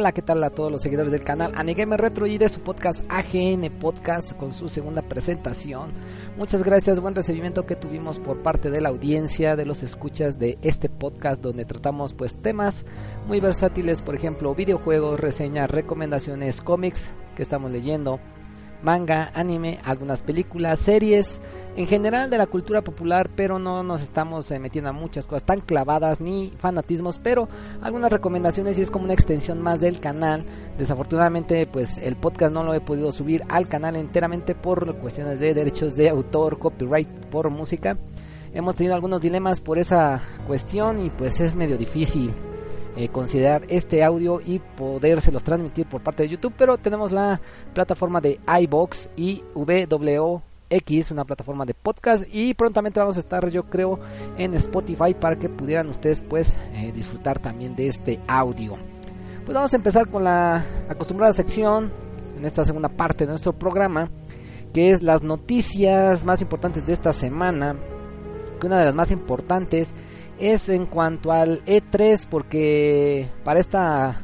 Hola, ¿qué tal a todos los seguidores del canal Anigamer Retro y de su podcast AGN Podcast con su segunda presentación? Muchas gracias, buen recibimiento que tuvimos por parte de la audiencia, de los escuchas de este podcast donde tratamos pues temas muy versátiles, por ejemplo, videojuegos, reseñas, recomendaciones, cómics que estamos leyendo, manga, anime, algunas películas, series, en general de la cultura popular, pero no nos estamos eh, metiendo a muchas cosas tan clavadas ni fanatismos, pero algunas recomendaciones y es como una extensión más del canal. Desafortunadamente, pues el podcast no lo he podido subir al canal enteramente por cuestiones de derechos de autor, copyright por música. Hemos tenido algunos dilemas por esa cuestión y pues es medio difícil eh, considerar este audio y podérselos transmitir por parte de YouTube, pero tenemos la plataforma de iBox y WWX, una plataforma de podcast y prontamente vamos a estar yo creo en Spotify para que pudieran ustedes pues eh, disfrutar también de este audio. Pues vamos a empezar con la acostumbrada sección en esta segunda parte de nuestro programa, que es las noticias más importantes de esta semana, que una de las más importantes es en cuanto al E3 porque para esta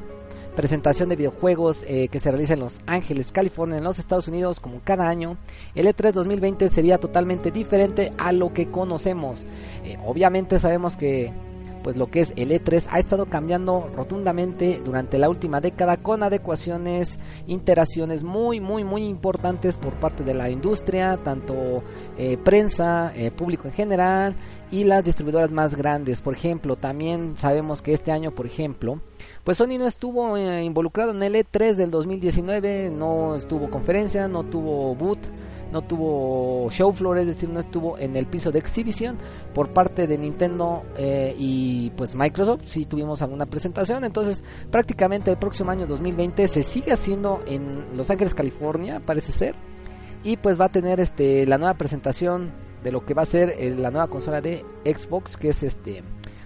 presentación de videojuegos eh, que se realiza en Los Ángeles, California, en los Estados Unidos, como cada año, el E3 2020 sería totalmente diferente a lo que conocemos. Eh, obviamente sabemos que pues lo que es el E3 ha estado cambiando rotundamente durante la última década con adecuaciones, interacciones muy muy muy importantes por parte de la industria, tanto eh, prensa, eh, público en general y las distribuidoras más grandes. Por ejemplo, también sabemos que este año, por ejemplo, pues Sony no estuvo eh, involucrado en el E3 del 2019, no estuvo conferencia, no tuvo boot no tuvo show floor, es decir, no estuvo en el piso de exhibición por parte de Nintendo eh, y pues Microsoft, sí tuvimos alguna presentación, entonces prácticamente el próximo año 2020 se sigue haciendo en Los Ángeles, California, parece ser, y pues va a tener este la nueva presentación de lo que va a ser eh, la nueva consola de Xbox, que es este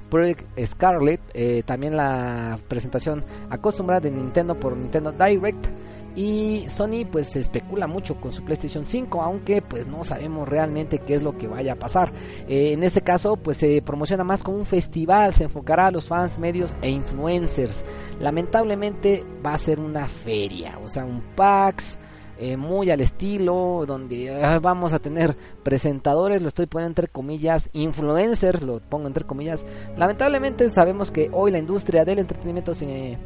Project Scarlet, eh, también la presentación acostumbrada de Nintendo por Nintendo Direct y Sony pues se especula mucho con su PlayStation 5 aunque pues no sabemos realmente qué es lo que vaya a pasar eh, en este caso pues se promociona más como un festival se enfocará a los fans medios e influencers lamentablemente va a ser una feria o sea un PAX eh, muy al estilo, donde ah, vamos a tener presentadores, lo estoy poniendo entre comillas, influencers, lo pongo entre comillas. Lamentablemente sabemos que hoy la industria del entretenimiento se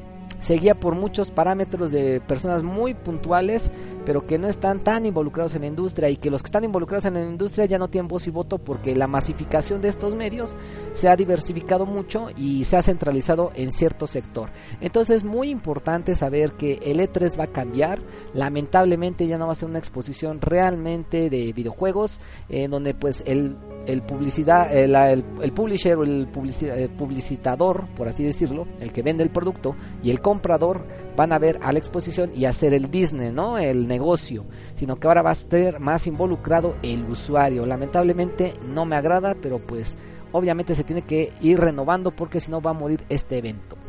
seguía por muchos parámetros de personas muy puntuales, pero que no están tan involucrados en la industria y que los que están involucrados en la industria ya no tienen voz y voto porque la masificación de estos medios se ha diversificado mucho y se ha centralizado en cierto sector. Entonces es muy importante saber que el E3 va a cambiar, lamentablemente ya no va a ser una exposición realmente de videojuegos, en donde pues el el publicidad el, el, publisher o el, publicitador por así decirlo el que vende el producto y el comprador van a ver a la exposición y hacer el business no el negocio sino que ahora va a estar más involucrado el usuario. Lamentablemente no me agrada pero pues obviamente se tiene que ir renovando porque si no va a morir este evento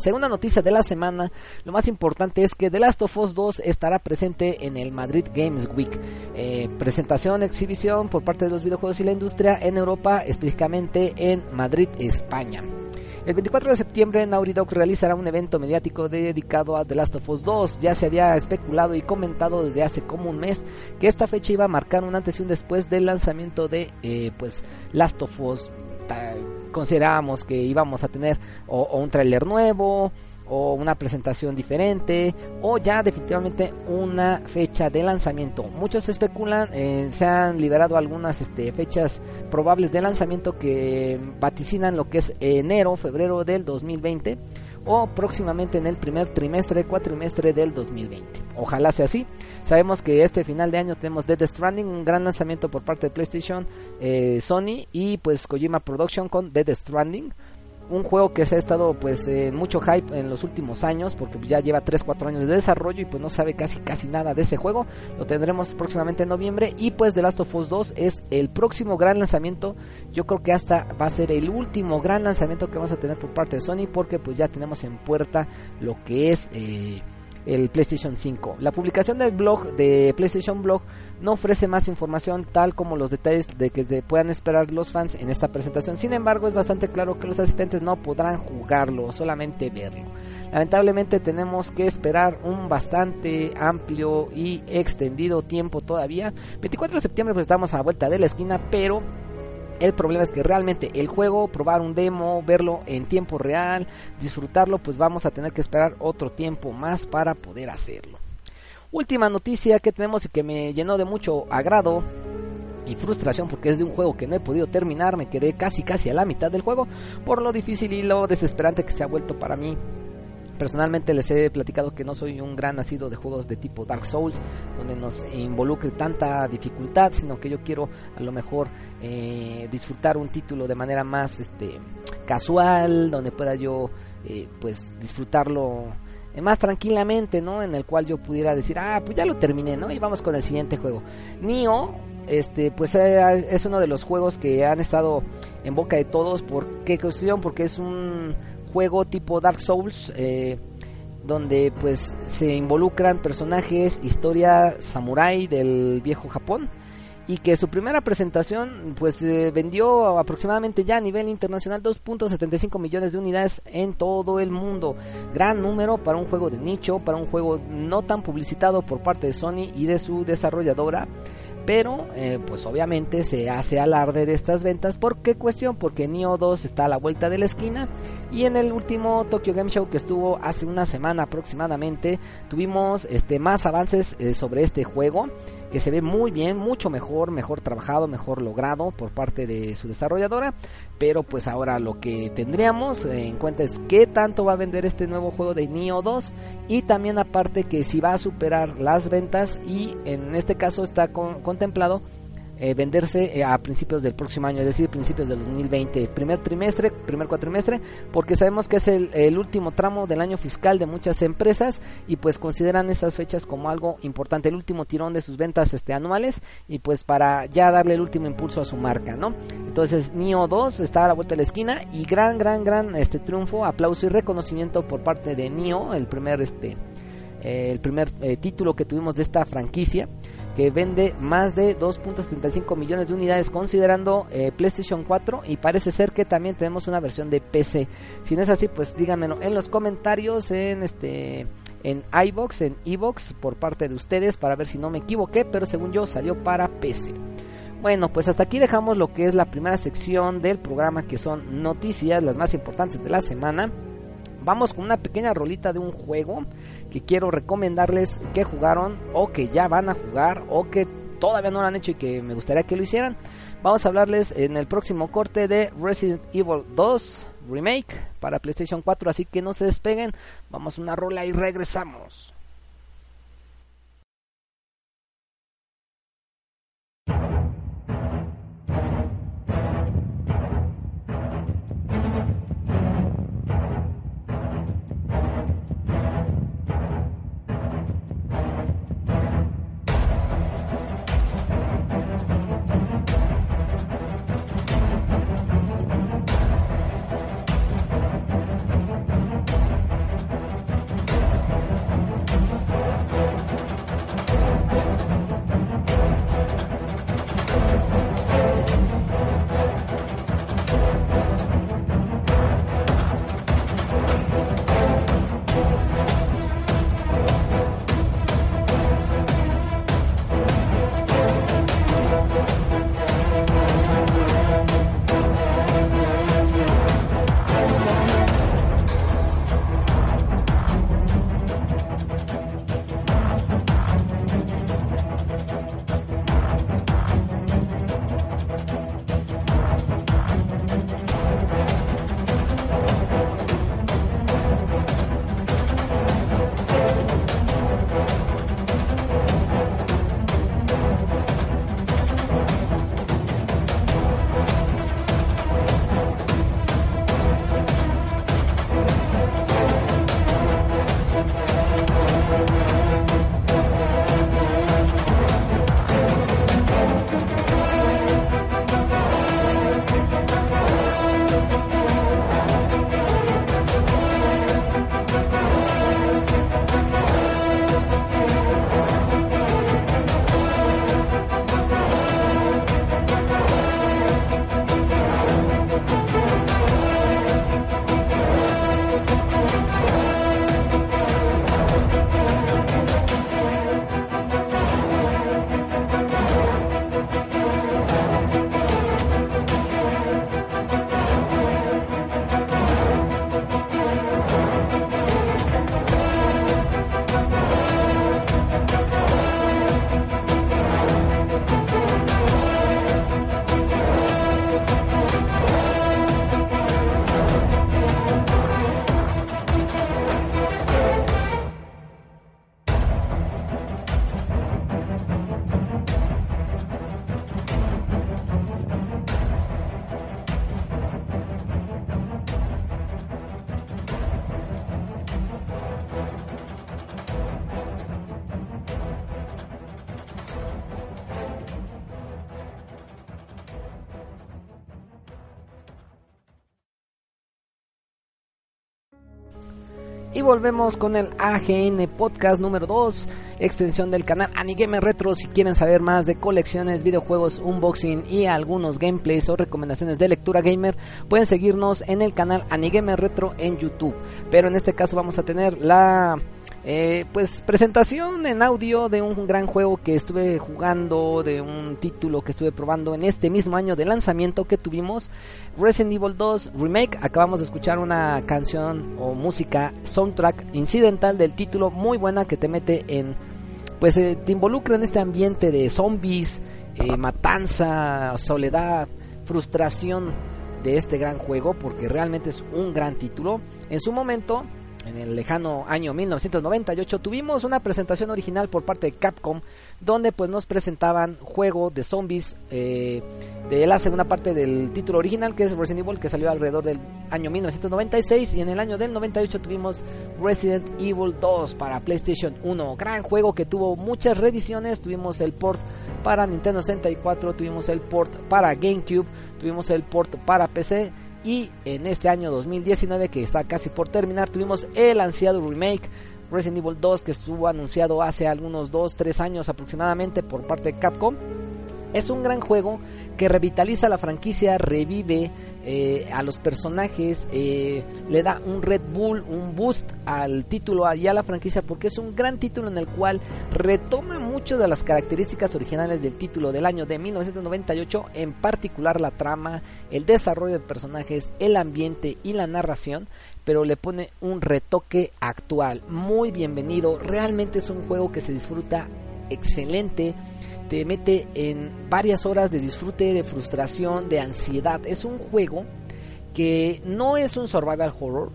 Segunda noticia de la semana, lo más importante es que The Last of Us 2 estará presente en el Madrid Games Week. Eh, presentación, exhibición por parte de los videojuegos y la industria en Europa, específicamente en Madrid, España. El 24 de septiembre Naughty Dog realizará un evento mediático dedicado a The Last of Us 2. Ya se había especulado y comentado desde hace como un mes que esta fecha iba a marcar un antes y un después del lanzamiento de eh, pues Last of Us considerábamos que íbamos a tener o, un tráiler nuevo o una presentación diferente o ya definitivamente una fecha de lanzamiento. Muchos especulan, eh, se han liberado algunas este, fechas probables de lanzamiento que vaticinan lo que es enero, febrero del 2020 o próximamente en el primer trimestre, cuatrimestre del 2020. Ojalá sea así. Sabemos que este final de año tenemos Dead Stranding, un gran lanzamiento por parte de PlayStation, eh, Sony y pues Kojima Production con Dead Stranding un juego que se ha estado pues en mucho hype en los últimos años porque ya lleva 3 4 años de desarrollo y pues no sabe casi casi nada de ese juego. Lo tendremos próximamente en noviembre y pues The Last of Us 2 es el próximo gran lanzamiento. Yo creo que hasta va a ser el último gran lanzamiento que vamos a tener por parte de Sony porque pues ya tenemos en puerta lo que es eh, el PlayStation 5. La publicación del blog de PlayStation Blog no ofrece más información tal como los detalles de que se puedan esperar los fans en esta presentación. Sin embargo, es bastante claro que los asistentes no podrán jugarlo, solamente verlo. Lamentablemente tenemos que esperar un bastante amplio y extendido tiempo todavía. 24 de septiembre pues estamos a vuelta de la esquina, pero el problema es que realmente el juego, probar un demo, verlo en tiempo real, disfrutarlo, pues vamos a tener que esperar otro tiempo más para poder hacerlo. Última noticia que tenemos y que me llenó de mucho agrado y frustración porque es de un juego que no he podido terminar, me quedé casi casi a la mitad del juego por lo difícil y lo desesperante que se ha vuelto para mí. Personalmente les he platicado que no soy un gran nacido de juegos de tipo Dark Souls, donde nos involucre tanta dificultad, sino que yo quiero a lo mejor eh, disfrutar un título de manera más este, casual, donde pueda yo eh, pues disfrutarlo más tranquilamente, ¿no? En el cual yo pudiera decir, ah, pues ya lo terminé, ¿no? Y vamos con el siguiente juego. Nio, este, pues es uno de los juegos que han estado en boca de todos. ¿Por qué cuestión? Porque es un juego tipo Dark Souls, eh, donde pues se involucran personajes, historia samurai del viejo Japón y que su primera presentación pues vendió aproximadamente ya a nivel internacional 2.75 millones de unidades en todo el mundo. Gran número para un juego de nicho, para un juego no tan publicitado por parte de Sony y de su desarrolladora pero eh, pues obviamente se hace alarde de estas ventas. ¿Por qué cuestión? Porque Neo 2 está a la vuelta de la esquina y en el último Tokyo Game Show que estuvo hace una semana aproximadamente tuvimos este, más avances eh, sobre este juego que se ve muy bien, mucho mejor, mejor trabajado, mejor logrado por parte de su desarrolladora. Pero pues ahora lo que tendríamos en cuenta es qué tanto va a vender este nuevo juego de Neo 2 y también aparte que si va a superar las ventas y en este caso está contemplado eh, venderse eh, a principios del próximo año, es decir, principios del 2020, primer trimestre, primer cuatrimestre, porque sabemos que es el, último tramo del año fiscal de muchas empresas y pues consideran estas fechas como algo importante, el último tirón de sus ventas este, anuales y pues para ya darle el último impulso a su marca, ¿no? Entonces, NIO 2 está a la vuelta de la esquina y gran, gran, gran este triunfo, aplauso y reconocimiento por parte de NIO, el primer este eh, el primer título que tuvimos de esta franquicia que vende más de 2.75 millones de unidades considerando eh, PlayStation 4 y parece ser que también tenemos una versión de PC. Si no es así, pues díganmelo en los comentarios en este en iBox, en iBox por parte de ustedes para ver si no me equivoqué, pero según yo salió para PC. Bueno, pues hasta aquí dejamos lo que es la primera sección del programa que son noticias, las más importantes de la semana. Vamos con una pequeña rolita de un juego que quiero recomendarles que jugaron o que ya van a jugar o que todavía no lo han hecho y que me gustaría que lo hicieran. Vamos a hablarles en el próximo corte de Resident Evil 2 Remake para PlayStation 4, así que no se despeguen. Vamos a una rola y regresamos. Y volvemos con el AGN Podcast número 2, extensión del canal Anigame Retro. Si quieren saber más de colecciones, videojuegos, unboxing y algunos gameplays o recomendaciones de lectura gamer, pueden seguirnos en el canal Anigame Retro en YouTube. Pero en este caso vamos a tener la eh, pues presentación en audio de un gran juego que estuve jugando, de un título que estuve probando en este mismo año de lanzamiento que tuvimos, Resident Evil 2 Remake. Acabamos de escuchar una canción o música soundtrack incidental del título muy buena que te mete en, pues eh, te involucra en este ambiente de zombies, eh, matanza, soledad, frustración de este gran juego porque realmente es un gran título. En su momento en el lejano año 1998 tuvimos una presentación original por parte de Capcom donde pues nos presentaban juego de zombies eh, de la segunda parte del título original que es Resident Evil que salió alrededor del año 1996 y en el año del 98 tuvimos Resident Evil 2 para PlayStation 1 gran juego que tuvo muchas reediciones. Tuvimos el port para Nintendo 64 tuvimos el port para GameCube tuvimos el port para PC y en este año 2019 que está casi por terminar tuvimos el ansiado remake Resident Evil 2 que estuvo anunciado hace algunos 2-3 años aproximadamente por parte de Capcom. Es un gran juego que revitaliza la franquicia, revive eh, a los personajes, eh, le da un Red Bull, un boost al título y a la franquicia porque es un gran título en el cual retoma mucho de las características originales del título del año de 1998, en particular la trama, el desarrollo de personajes, el ambiente y la narración, pero le pone un retoque actual. Muy bienvenido, realmente es un juego que se disfruta excelente te mete en varias horas de disfrute, de frustración, de ansiedad. Es un juego que no es un survival horror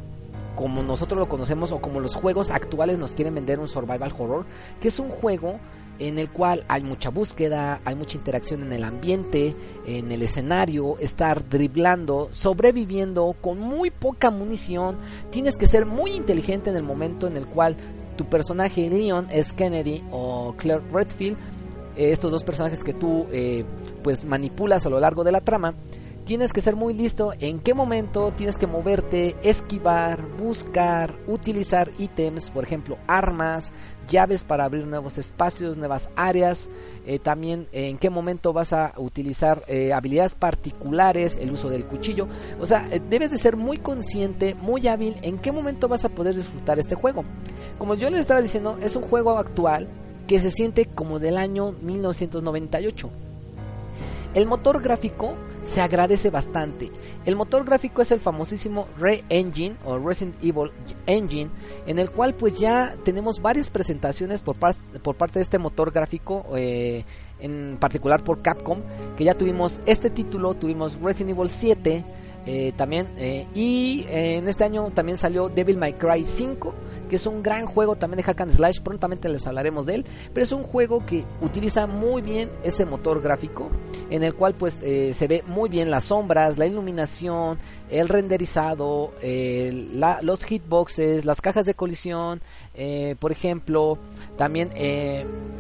como nosotros lo conocemos o como los juegos actuales nos quieren vender un survival horror, que es un juego en el cual hay mucha búsqueda, hay mucha interacción en el ambiente, en el escenario, estar driblando, sobreviviendo con muy poca munición, tienes que ser muy inteligente en el momento en el cual tu personaje Leon es Kennedy o Claire Redfield eh, estos dos personajes que tú eh, pues manipulas a lo largo de la trama, tienes que ser muy listo en qué momento tienes que moverte, esquivar, buscar, utilizar ítems, por ejemplo, armas, llaves para abrir nuevos espacios, nuevas áreas, eh, también en qué momento vas a utilizar habilidades particulares, el uso del cuchillo, o sea, debes de ser muy consciente, muy hábil en qué momento vas a poder disfrutar este juego. Como yo les estaba diciendo, es un juego actual que se siente como del año 1998. El motor gráfico se agradece bastante. El motor gráfico es el famosísimo Re Engine o Resident Evil Engine, en el cual pues ya tenemos varias presentaciones por, parte de este motor gráfico, eh, en particular por Capcom, que ya tuvimos este título, tuvimos Resident Evil 7, eh, también. Eh, y eh, en este año también salió Devil May Cry 5, que es un gran juego también de Hack and Slash. Prontamente les hablaremos de él. Pero es un juego que utiliza muy bien ese motor gráfico, en el cual pues se ve muy bien las sombras, la iluminación, el renderizado, los hitboxes, las cajas de colisión, por ejemplo, también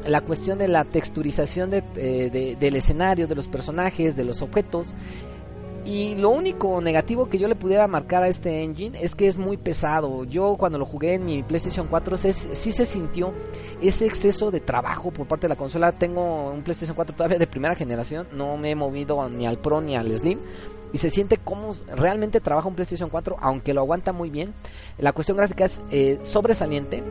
la cuestión de la texturización del escenario, de los personajes, de los objetos. Y lo único negativo que yo le pudiera marcar a este engine es que es muy pesado. Yo cuando lo jugué en mi PlayStation 4 sí se sintió ese exceso de trabajo por parte de la consola. Tengo un PlayStation 4 todavía de primera generación, no me he movido ni al Pro ni al Slim. Y se siente como realmente trabaja un PlayStation 4, aunque lo aguanta muy bien. La cuestión gráfica es eh, sobresaliente.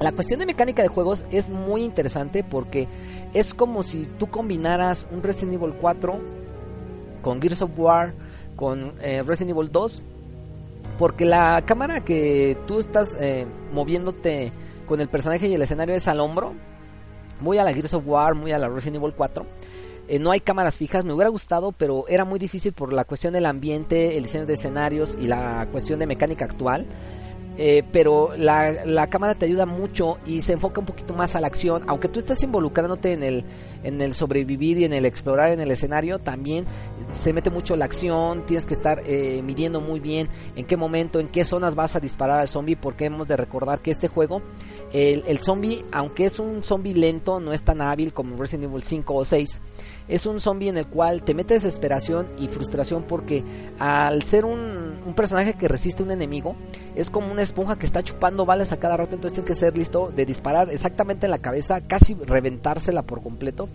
La cuestión de mecánica de juegos es muy interesante porque es como si tú combinaras un Resident Evil 4 con Gears of War, con eh, Resident Evil 2, porque la cámara que tú estás eh, moviéndote con el personaje y el escenario es al hombro, muy a la Gears of War, muy a la Resident Evil 4. Eh, no hay cámaras fijas, me hubiera gustado, pero era muy difícil por la cuestión del ambiente, el diseño de escenarios y la cuestión de mecánica actual. Pero la, la, cámara te ayuda mucho y se enfoca un poquito más a la acción, aunque tú estás involucrándote en el, en el sobrevivir y en el explorar en el escenario también se mete mucho la acción, tienes que estar eh, midiendo muy bien en qué momento, en qué zonas vas a disparar al zombie, porque hemos de recordar que este juego, el, el zombie, aunque es un zombie lento, no es tan hábil como Resident Evil 5 o 6, es un zombie en el cual te mete desesperación y frustración porque al ser un, personaje que resiste a un enemigo, es como una esponja que está chupando balas a cada rato, entonces tienes que ser listo de disparar exactamente en la cabeza, casi reventársela por completo.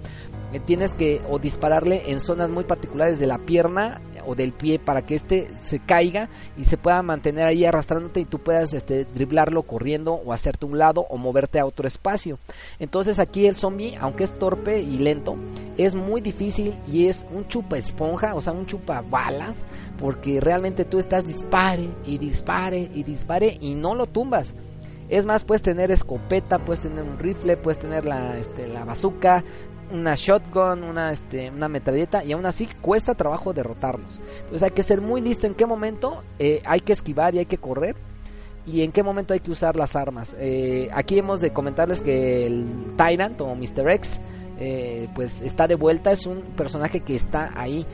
Eh, tienes que o dispararle en zonas muy particulares de la pierna o del pie para que este se caiga y se pueda mantener ahí arrastrándote y tú puedas este, driblarlo corriendo o hacerte un lado o moverte a otro espacio. Entonces aquí el zombie, aunque es torpe y lento, es muy difícil y es un chupa esponja, o sea, un chupa balas, porque realmente tú estás dispare y dispare y dispare y no lo tumbas. Es más, puedes tener escopeta, puedes tener un rifle, puedes tener la, este, la bazooka, una shotgun, una, este, una metralleta y aún así cuesta trabajo derrotarlos. Entonces hay que ser muy listo en qué momento eh, hay que esquivar y hay que correr y en qué momento hay que usar las armas. Eh, aquí hemos de comentarles que el Tyrant o Mr. X eh, pues está de vuelta, es un personaje que está ahí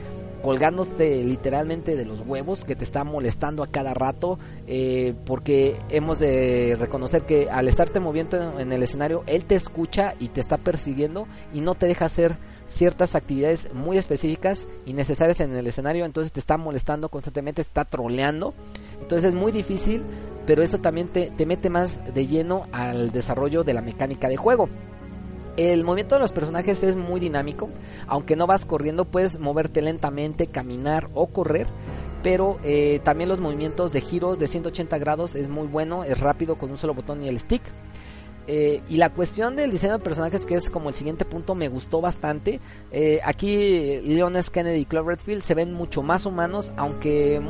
colgándote literalmente de los huevos, que te está molestando a cada rato, eh, porque hemos de reconocer que al estarte moviendo en el escenario, él te escucha y te está persiguiendo y no te deja hacer ciertas actividades muy específicas y necesarias en el escenario, entonces te está molestando constantemente, te está troleando, entonces es muy difícil, pero eso también te, te mete más de lleno al desarrollo de la mecánica de juego. El movimiento de los personajes es muy dinámico, aunque no vas corriendo, puedes moverte lentamente, caminar o correr. Pero eh, también los movimientos de giros de 180 grados es muy bueno, es rápido con un solo botón y el stick. Eh, y la cuestión del diseño de personajes, que es como el siguiente punto, me gustó bastante. Eh, aquí Leon S. Kennedy y Cloverfield se ven mucho más humanos, aunque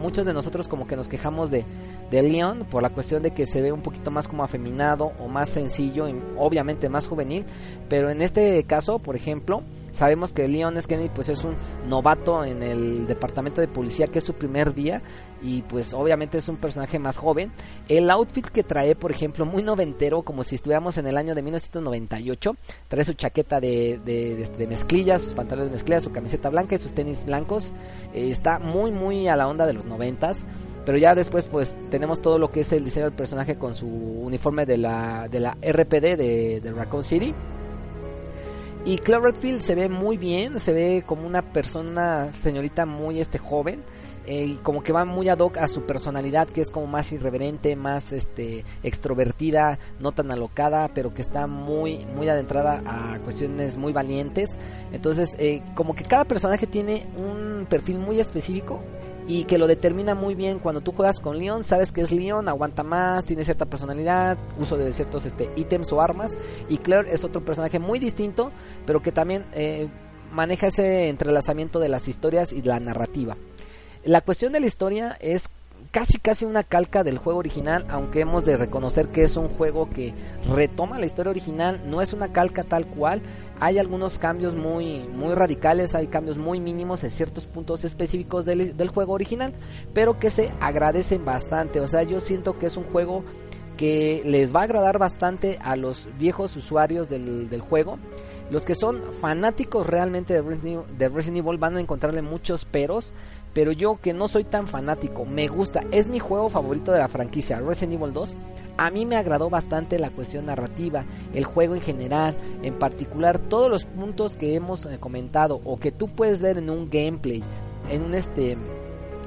muchos de nosotros como que nos quejamos de, de Leon por la cuestión de que se ve un poquito más como afeminado o más sencillo y obviamente más juvenil. Pero en este caso, por ejemplo, Sabemos que Leon S. Kennedy pues es un novato en el departamento de policía que es su primer día y pues obviamente es un personaje más joven. El outfit que trae, por ejemplo, muy noventero, como si estuviéramos en el año de 1998. Trae su chaqueta de, de, mezclillas, sus pantalones de mezclillas, su camiseta blanca y sus tenis blancos. Eh, está muy muy a la onda de los noventas. Pero ya después pues tenemos todo lo que es el diseño del personaje con su uniforme de la, de la RPD de, de Raccoon City y Cloverfield se ve muy bien, se ve como una persona, señorita muy este joven, eh, como que va muy ad hoc a su personalidad, que es como más irreverente, más este extrovertida, no tan alocada, pero que está muy, muy adentrada a cuestiones muy valientes. Entonces, eh, como que cada personaje tiene un perfil muy específico y que lo determina muy bien cuando tú juegas con Leon, sabes que es Leon, aguanta más, tiene cierta personalidad, uso de ciertos este, ítems o armas, y Claire es otro personaje muy distinto, pero que también eh, maneja ese entrelazamiento de las historias y la narrativa. La cuestión de la historia es casi casi una calca del juego original, aunque hemos de reconocer que es un juego que retoma la historia original, no es una calca tal cual, hay algunos cambios muy, muy radicales, hay cambios muy mínimos en ciertos puntos específicos del, juego original, pero que se agradecen bastante, o sea, yo siento que es un juego que les va a agradar bastante a los viejos usuarios del, del juego. Los que son fanáticos realmente de Resident Evil van a encontrarle muchos peros, pero yo que no soy tan fanático, me gusta, es mi juego favorito de la franquicia, Resident Evil 2. A mí me agradó bastante la cuestión narrativa, el juego en general, en particular todos los puntos que hemos eh, comentado o que tú puedes ver en un gameplay, en un este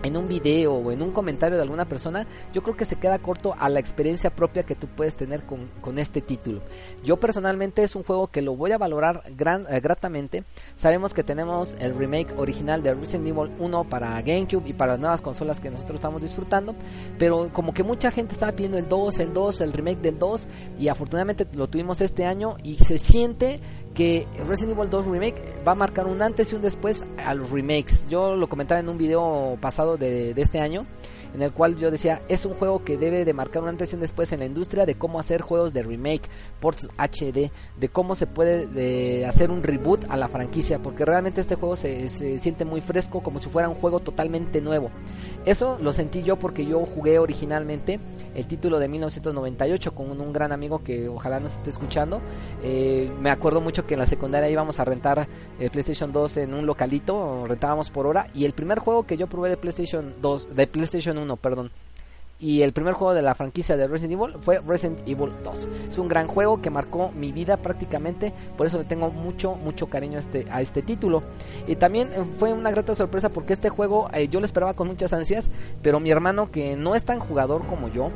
en un video o en un comentario de alguna persona, yo creo que se queda corto a la experiencia propia que tú puedes tener con, con este título. Yo personalmente es un juego que lo voy a valorar gran, eh, gratamente. Sabemos que tenemos el remake original de Resident Evil 1 para GameCube y para las nuevas consolas que nosotros estamos disfrutando, pero como que mucha gente estaba pidiendo el 2, el 2, el remake del 2 y afortunadamente lo tuvimos este año y se siente que Resident Evil 2 Remake va a marcar un antes y un después a los remakes. Yo lo comentaba en un video pasado de, este año en el cual yo decía, es un juego que debe de marcar una antes y un después en la industria de cómo hacer juegos de remake, ports HD, de cómo se puede de hacer un reboot a la franquicia, porque realmente este juego se, siente muy fresco, como si fuera un juego totalmente nuevo. Eso lo sentí yo porque yo jugué originalmente el título de 1998 con un, gran amigo que ojalá nos esté escuchando. Eh, me acuerdo mucho que en la secundaria íbamos a rentar el PlayStation 2 en un localito, rentábamos por hora y el primer juego que yo probé de PlayStation 2, de PlayStation 1, perdón, y el primer juego de la franquicia de Resident Evil fue Resident Evil 2. Es un gran juego que marcó mi vida prácticamente, por eso le tengo mucho, mucho cariño a este, a este título. Y también eh, fue una grata sorpresa porque este juego eh, yo lo esperaba con muchas ansias, pero mi hermano que no es tan jugador como yo,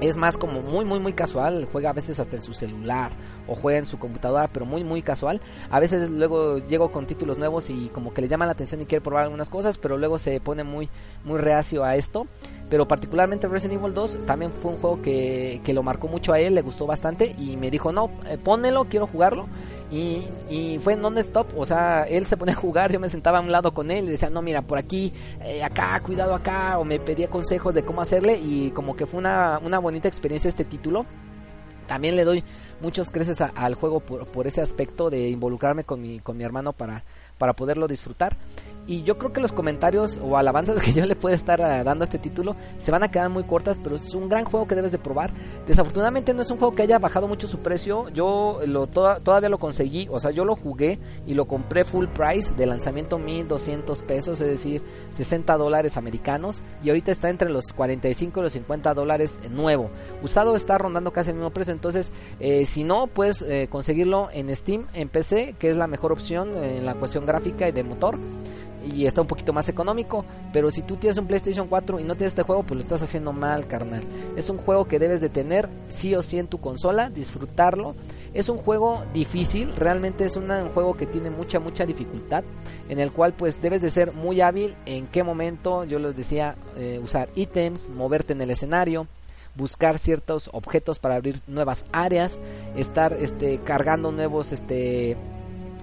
es más como muy muy muy casual, juega a veces hasta en su celular o juega en su computadora, pero muy muy casual. A veces luego llego con títulos nuevos y como que le llama la atención y quiere probar algunas cosas, pero luego se pone muy muy reacio a esto. Pero particularmente Resident Evil 2 también fue un juego que, que lo marcó mucho a él, le gustó bastante y me dijo, no, eh, pónelo, quiero jugarlo. Y, y, fue non-stop, o sea, él se ponía a jugar, yo me sentaba a un lado con él y decía, no, mira, por aquí, eh, acá, cuidado acá, o me pedía consejos de cómo hacerle y como que fue una, una bonita experiencia este título. También le doy muchos creces al juego por, por, ese aspecto de involucrarme con mi, con mi hermano para, para poderlo disfrutar. Y yo creo que los comentarios o alabanzas que yo le puedo estar eh, dando a este título se van a quedar muy cortas, pero es un gran juego que debes de probar. Desafortunadamente no es un juego que haya bajado mucho su precio. Yo lo todavía lo conseguí, o sea, yo lo jugué y lo compré full price de lanzamiento 1200 pesos, es decir, 60 dólares americanos. Y ahorita está entre los 45 y los 50 dólares nuevo. Usado está rondando casi el mismo precio, entonces eh, si no, puedes eh, conseguirlo en Steam, en PC, que es la mejor opción en la cuestión gráfica y de motor y está un poquito más económico. Pero si tú tienes un PlayStation 4 y no tienes este juego, pues lo estás haciendo mal, carnal. Es un juego que debes de tener sí o sí en tu consola, disfrutarlo. Es un juego difícil, realmente es un juego que tiene mucha, mucha dificultad. En el cual pues debes de ser muy hábil en qué momento, yo les decía, eh, usar ítems, moverte en el escenario buscar ciertos objetos para abrir nuevas áreas, estar este cargando nuevos este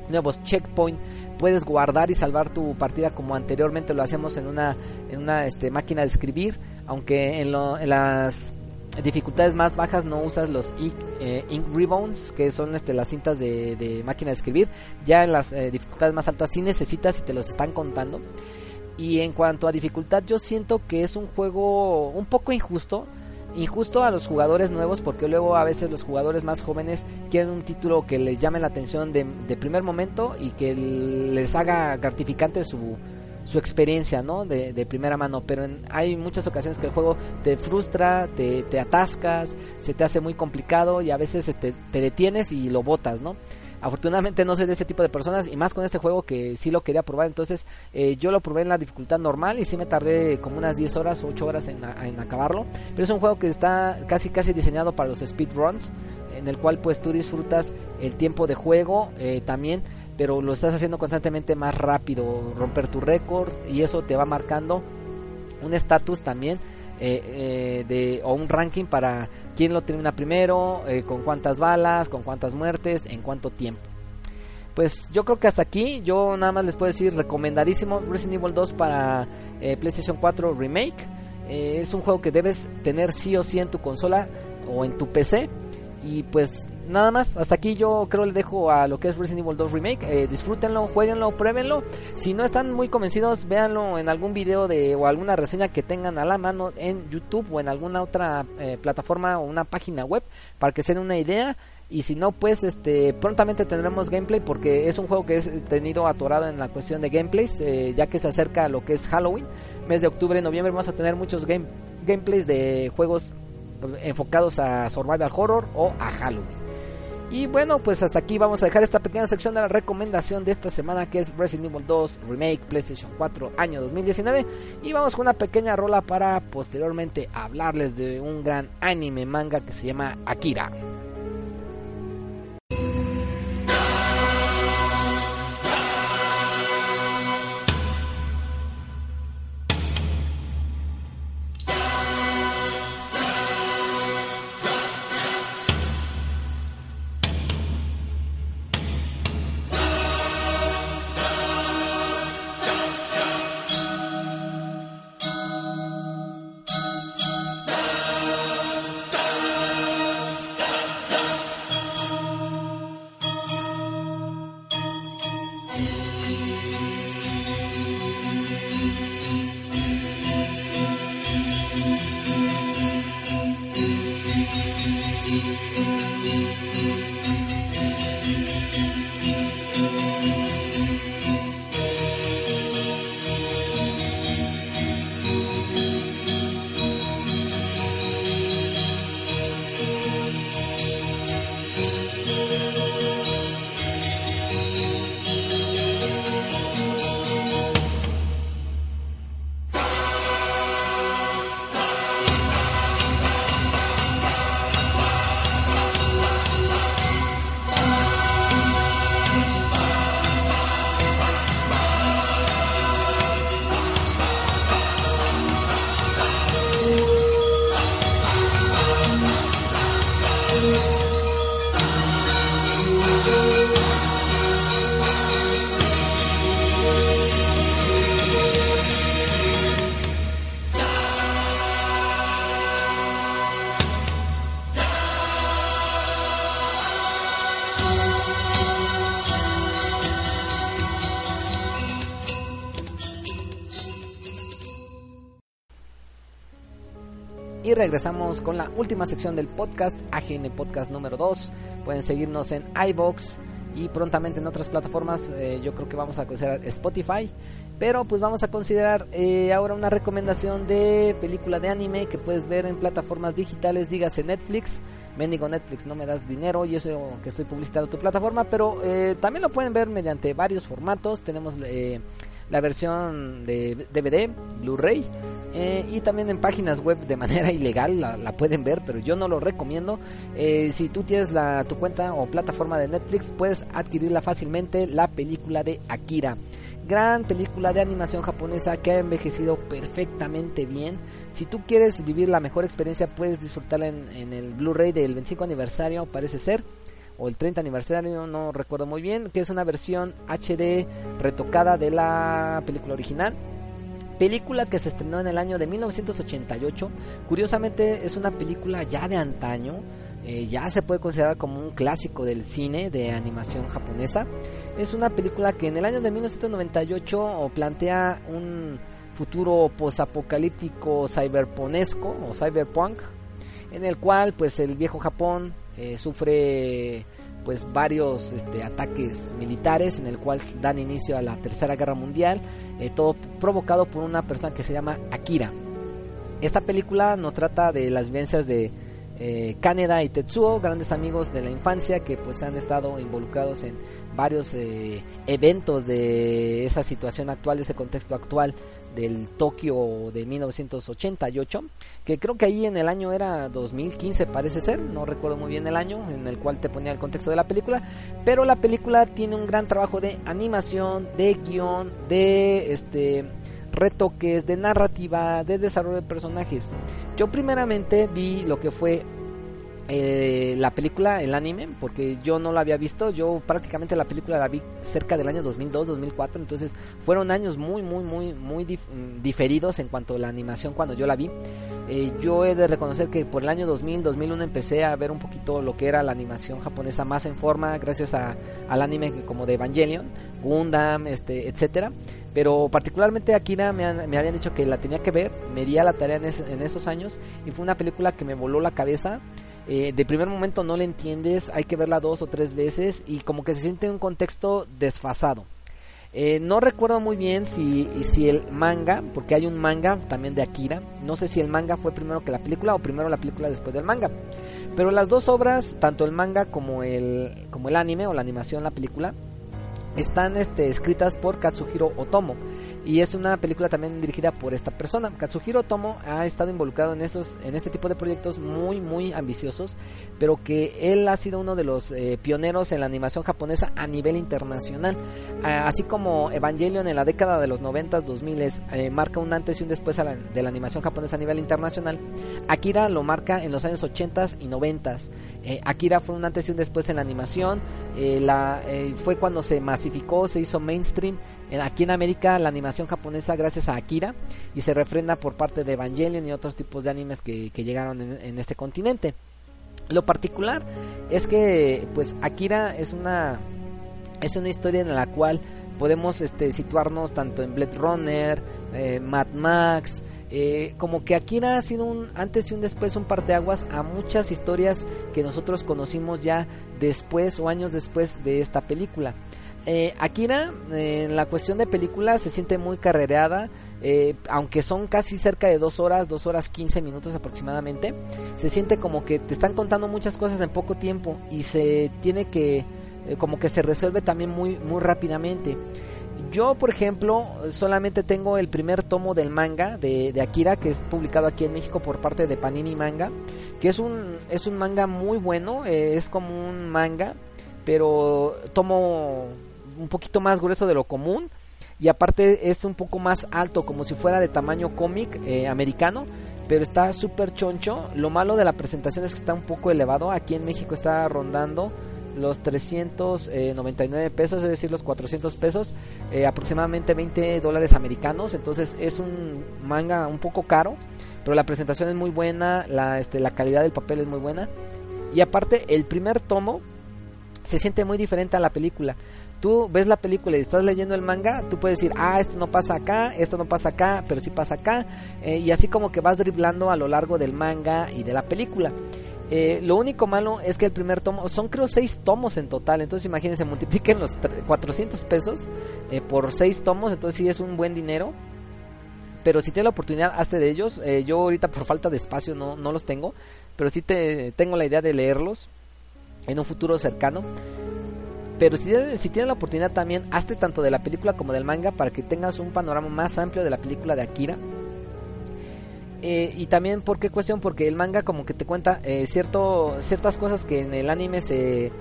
nuevos checkpoints, puedes guardar y salvar tu partida como anteriormente lo hacíamos en una, en una este, máquina de escribir, aunque en, las dificultades más bajas no usas los ink, eh, ribbons, que son este, las cintas de, máquina de escribir, ya en las eh, dificultades más altas sí necesitas y te los están contando. Y en cuanto a dificultad, yo siento que es un juego un poco injusto injusto a los jugadores nuevos porque luego a veces los jugadores más jóvenes quieren un título que les llame la atención de, primer momento y que les haga gratificante su, su experiencia ¿no? de, de primera mano pero hay muchas ocasiones que el juego te frustra te, te atascas se te hace muy complicado y a veces este, te detienes y lo botas ¿no? Afortunadamente no soy de ese tipo de personas y más con este juego que sí lo quería probar. Entonces eh, yo lo probé en la dificultad normal y sí me tardé como unas 10 horas, 8 horas en, acabarlo. Pero es un juego que está casi casi diseñado para los speedruns, en el cual pues tú disfrutas el tiempo de juego eh, también pero lo estás haciendo constantemente más rápido, romper tu récord y eso te va marcando un estatus también eh, eh, de, o un ranking para quién lo termina primero, eh, con cuántas balas, con cuántas muertes, en cuánto tiempo. Pues yo creo que hasta aquí, yo nada más les puedo decir recomendadísimo Resident Evil 2 para PlayStation 4 Remake. es un juego que debes tener sí o sí en tu consola o en tu PC. Y pues nada más, hasta aquí yo creo le dejo a lo que es Resident Evil 2 Remake. Eh, disfrútenlo, jueguenlo, pruébenlo. Si no están muy convencidos, véanlo en algún video de o alguna reseña que tengan a la mano en YouTube o en alguna otra eh, plataforma o una página web para que se den una idea. Y si no, pues este prontamente tendremos gameplay porque es un juego que he tenido atorado en la cuestión de gameplays, eh, ya que se acerca a lo que es Halloween, mes de octubre, noviembre vamos a tener muchos game, gameplays de juegos enfocados a survival horror o a Halloween. Y bueno, pues hasta aquí vamos a dejar esta pequeña sección de la recomendación de esta semana que es Resident Evil 2 Remake PlayStation 4 año 2019. Y vamos con una pequeña rola para posteriormente hablarles de un gran anime manga que se llama Akira. Regresamos con la última sección del podcast, AGN Podcast número 2. Pueden seguirnos en iBox y prontamente en otras plataformas. Eh, yo creo que vamos a considerar Spotify. Pero pues vamos a considerar eh, ahora una recomendación de película de anime que puedes ver en plataformas digitales, dígase Netflix. Mendigo Netflix, no me das dinero y eso que estoy publicitando tu plataforma, pero eh, también lo pueden ver mediante varios formatos. Tenemos la versión de DVD, Blu-ray y también en páginas web de manera ilegal la, pueden ver, pero yo no lo recomiendo. si tú tienes la, tu cuenta o plataforma de Netflix, puedes adquirirla fácilmente la película de Akira gran película de animación japonesa que ha envejecido perfectamente bien. Si tú quieres vivir la mejor experiencia, puedes disfrutarla en, el Blu-ray del 25 aniversario, parece ser, o el 30 aniversario, no recuerdo muy bien, que es una versión HD retocada de la película original. Película que se estrenó en el año de 1988. Curiosamente es una película ya de antaño. Eh, ya se puede considerar como un clásico del cine de animación japonesa es una película que en el año de 1998 plantea un futuro posapocalíptico cyberponesco o cyberpunk en el cual pues el viejo Japón eh, sufre pues varios este, ataques militares en el cual dan inicio a la tercera guerra mundial eh, todo provocado por una persona que se llama Akira. Esta película nos trata de las vivencias de eh, Kaneda y Tetsuo, grandes amigos de la infancia que pues han estado involucrados en varios eh, eventos de esa situación actual, de ese contexto actual del Tokio de 1988, que creo que ahí en el año era 2015 parece ser, no recuerdo muy bien el año en el cual te ponía el contexto de la película, pero la película tiene un gran trabajo de animación, de guion, de este retoques, de narrativa, de desarrollo de personajes. Yo primeramente vi lo que fue eh, la película, el anime, porque yo no la había visto, yo prácticamente la película la vi cerca del año 2002, 2004, entonces fueron años muy, muy, muy, muy diferidos en cuanto a la animación cuando yo la vi. Eh, yo he de reconocer que por el año 2000, 2001 empecé a ver un poquito lo que era la animación japonesa más en forma, gracias a, al anime como de Evangelion, Gundam, este, etcétera. Pero particularmente Akira me, me habían dicho que la tenía que ver, me di a la tarea en, en esos años y fue una película que me voló la cabeza. Eh, de primer momento no le entiendes, hay que verla dos o tres veces y como que se siente en un contexto desfasado. Eh, no recuerdo muy bien si, si el manga, porque hay un manga también de Akira, no sé si el manga fue primero que la película o primero la película después del manga. Pero las dos obras, tanto el manga como el, como el anime o la animación, la película, están este, escritas por Katsuhiro Otomo y es una película también dirigida por esta persona. Katsuhiro Tomo ha estado involucrado en estos, en este tipo de proyectos muy muy ambiciosos, pero que él ha sido uno de los eh, pioneros en la animación japonesa a nivel internacional. así como Evangelion en la década de los 90 2000 eh, marca un antes y un después de la animación japonesa a nivel internacional, Akira lo marca en los años 80 y 90. Eh, Akira fue un antes y un después en la animación, la, fue cuando se masificó, se hizo mainstream aquí en América la animación japonesa gracias a Akira y se refrenda por parte de Evangelion y otros tipos de animes que, llegaron en, este continente. Lo particular es que pues Akira es una es una historia en la cual podemos este, situarnos tanto en Blade Runner, eh, Mad Max, eh, como que Akira ha sido un antes y un después, un parteaguas a muchas historias que nosotros conocimos ya después o años después de esta película. Eh, Akira, en la cuestión de película, se siente muy carrereada. Eh, aunque son casi cerca de dos horas, dos horas 15 minutos aproximadamente, se siente como que te están contando muchas cosas en poco tiempo y se tiene que, eh, como que se resuelve también muy, muy rápidamente. Yo, por ejemplo, solamente tengo el primer tomo del manga de, de, Akira, que es publicado aquí en México por parte de Panini Manga, que es un, es un manga muy bueno, es como un manga, pero tomo un poquito más grueso de lo común y aparte es un poco más alto como si fuera de tamaño cómic eh, americano pero está súper choncho lo malo de la presentación es que está un poco elevado aquí en México está rondando los 399 pesos, es decir, los 400 pesos, eh, aproximadamente 20 dólares americanos. Entonces es un manga un poco caro, pero la presentación es muy buena, la, este, la calidad del papel es muy buena. Y aparte, el primer tomo se siente muy diferente a la película tú ves la película y estás leyendo el manga, tú puedes decir, ah, esto no pasa acá, esto no pasa acá, pero sí pasa acá, eh, y así como que vas driblando a lo largo del manga y de la película. Eh, lo único malo es que el primer tomo, son creo seis tomos en total, entonces imagínense, multipliquen los 400 pesos eh, por seis tomos, entonces sí es un buen dinero. Pero si tienes la oportunidad, hazte de ellos. Yo ahorita por falta de espacio no, no los tengo, pero sí te, tengo la idea de leerlos en un futuro cercano. Pero si tienes, la oportunidad también, hazte tanto de la película como del manga para que tengas un panorama más amplio de la película de Akira eh, y también, ¿por qué cuestión? Porque el manga como que te cuenta eh, cierto, ciertas cosas que en el anime se,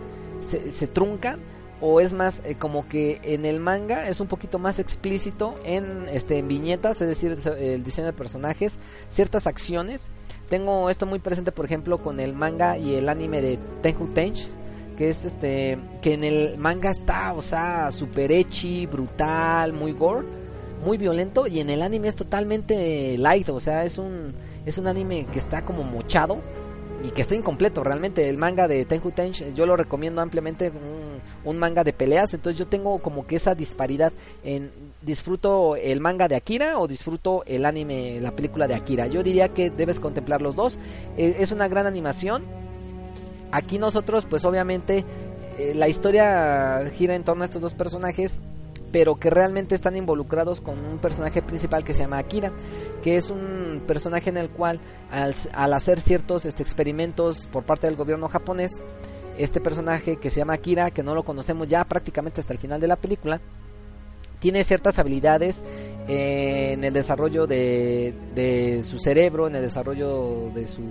se, truncan. O es más, eh, como que en el manga es un poquito más explícito en, este, en viñetas, es decir, el diseño de personajes, ciertas acciones. Tengo esto muy presente, por ejemplo, con el manga y el anime de Tenhu Tench, que es este, que en el manga está, o sea, super echi, brutal, muy gore muy violento y en el anime es totalmente light, o sea, es un es un anime que está como mochado y que está incompleto realmente. El manga de Tenku Tench yo lo recomiendo ampliamente, un, un, manga de peleas, entonces yo tengo como que esa disparidad en disfruto el manga de Akira o disfruto el anime, la película de Akira. Yo diría que debes contemplar los dos. Eh, es una gran animación. Aquí nosotros pues obviamente eh, la historia gira en torno a estos dos personajes pero que realmente están involucrados con un personaje principal que se llama Akira, que es un personaje en el cual al, hacer ciertos este, experimentos por parte del gobierno japonés, este personaje que se llama Akira, que no lo conocemos ya prácticamente hasta el final de la película, tiene ciertas habilidades eh, en el desarrollo de, de, su cerebro, en el desarrollo de su,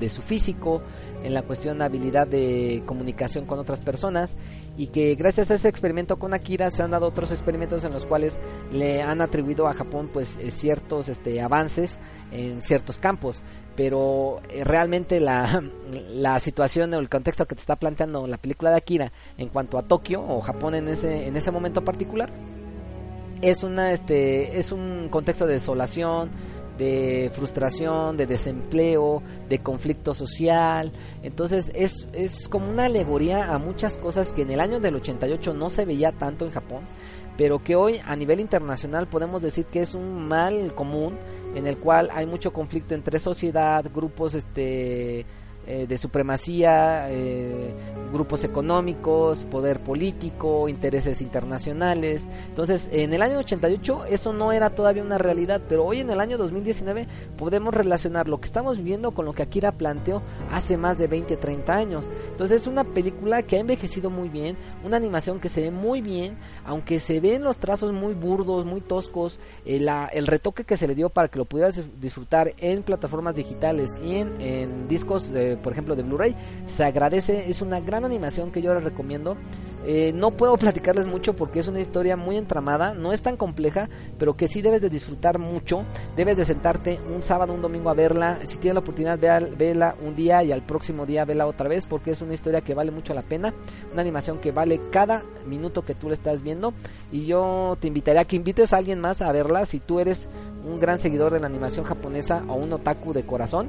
de su físico, en la cuestión de habilidad de comunicación con otras personas y que gracias a ese experimento con Akira se han dado otros experimentos en los cuales le han atribuido a Japón pues eh, ciertos este, avances en ciertos campos. Pero eh, realmente la, la situación o el contexto que te está planteando la película de Akira en cuanto a Tokio o Japón en ese, en ese momento particular es una este es un contexto de desolación de frustración, de desempleo, de conflicto social. Entonces es, es como una alegoría a muchas cosas que en el año del 88 no se veía tanto en Japón, pero que hoy a nivel internacional podemos decir que es un mal común en el cual hay mucho conflicto entre sociedad, grupos este eh, de supremacía, eh, grupos económicos, poder político, intereses internacionales. Entonces, en el año 88 eso no era todavía una realidad, pero hoy en el año 2019 podemos relacionar lo que estamos viviendo con lo que Akira planteó hace más de 20, 30 años. Entonces, es una película que ha envejecido muy bien, una animación que se ve muy bien, aunque se ven los trazos muy burdos, muy toscos, eh, el retoque que se le dio para que lo pudieras disfrutar en plataformas digitales y en, en discos de por ejemplo, de Blu-ray. Se agradece, es una gran animación que yo les recomiendo. Eh, no puedo platicarles mucho porque es una historia muy entramada, no es tan compleja, pero que sí debes de disfrutar mucho. Debes de sentarte un sábado, un domingo a verla. Si tienes la oportunidad, de vela un día y al próximo día vela otra vez porque es una historia que vale mucho la pena. Una animación que vale cada minuto que tú le estás viendo. Y yo te invitaría a que invites a alguien más a verla si tú eres un gran seguidor de la animación japonesa o un otaku de corazón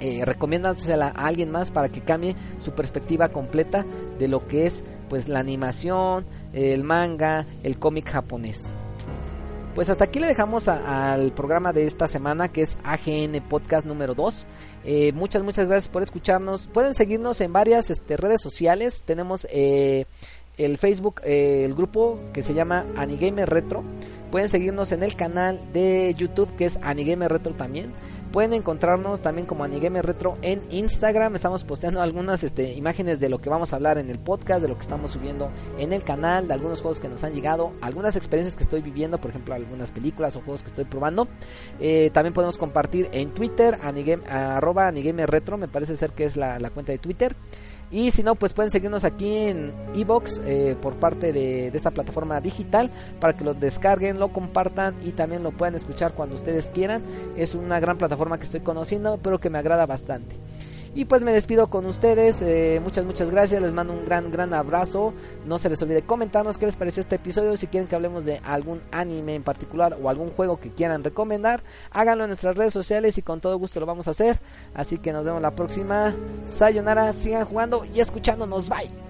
eh, a alguien más para que cambie su perspectiva completa de lo que es pues la animación, el manga, el cómic japonés. Pues hasta aquí le dejamos al programa de esta semana que es AGN Podcast número 2. Eh, muchas, muchas gracias por escucharnos. Pueden seguirnos en varias este, redes sociales. Tenemos eh, el Facebook, eh, el grupo que se llama Anigamer Retro. Pueden seguirnos en el canal de YouTube que es Anigamer Retro también. Pueden encontrarnos también como Anigame Retro en Instagram. Estamos posteando algunas este, imágenes de lo que vamos a hablar en el podcast, de lo que estamos subiendo en el canal, de algunos juegos que nos han llegado, algunas experiencias que estoy viviendo, por ejemplo, algunas películas o juegos que estoy probando. Eh, también podemos compartir en Twitter, anigame, arroba Anigame Retro, me parece ser que es la, la cuenta de Twitter. Y si no, pues pueden seguirnos aquí en Evox eh, por parte de, esta plataforma digital para que lo descarguen, lo compartan y también lo puedan escuchar cuando ustedes quieran. Es una gran plataforma que estoy conociendo, pero que me agrada bastante. Y pues me despido con ustedes. Eh, muchas, muchas gracias. Les mando un gran, gran abrazo. No se les olvide comentarnos qué les pareció este episodio. Si quieren que hablemos de algún anime en particular o algún juego que quieran recomendar, háganlo en nuestras redes sociales y con todo gusto lo vamos a hacer. Así que nos vemos la próxima. Sayonara, sigan jugando y escuchándonos. Bye.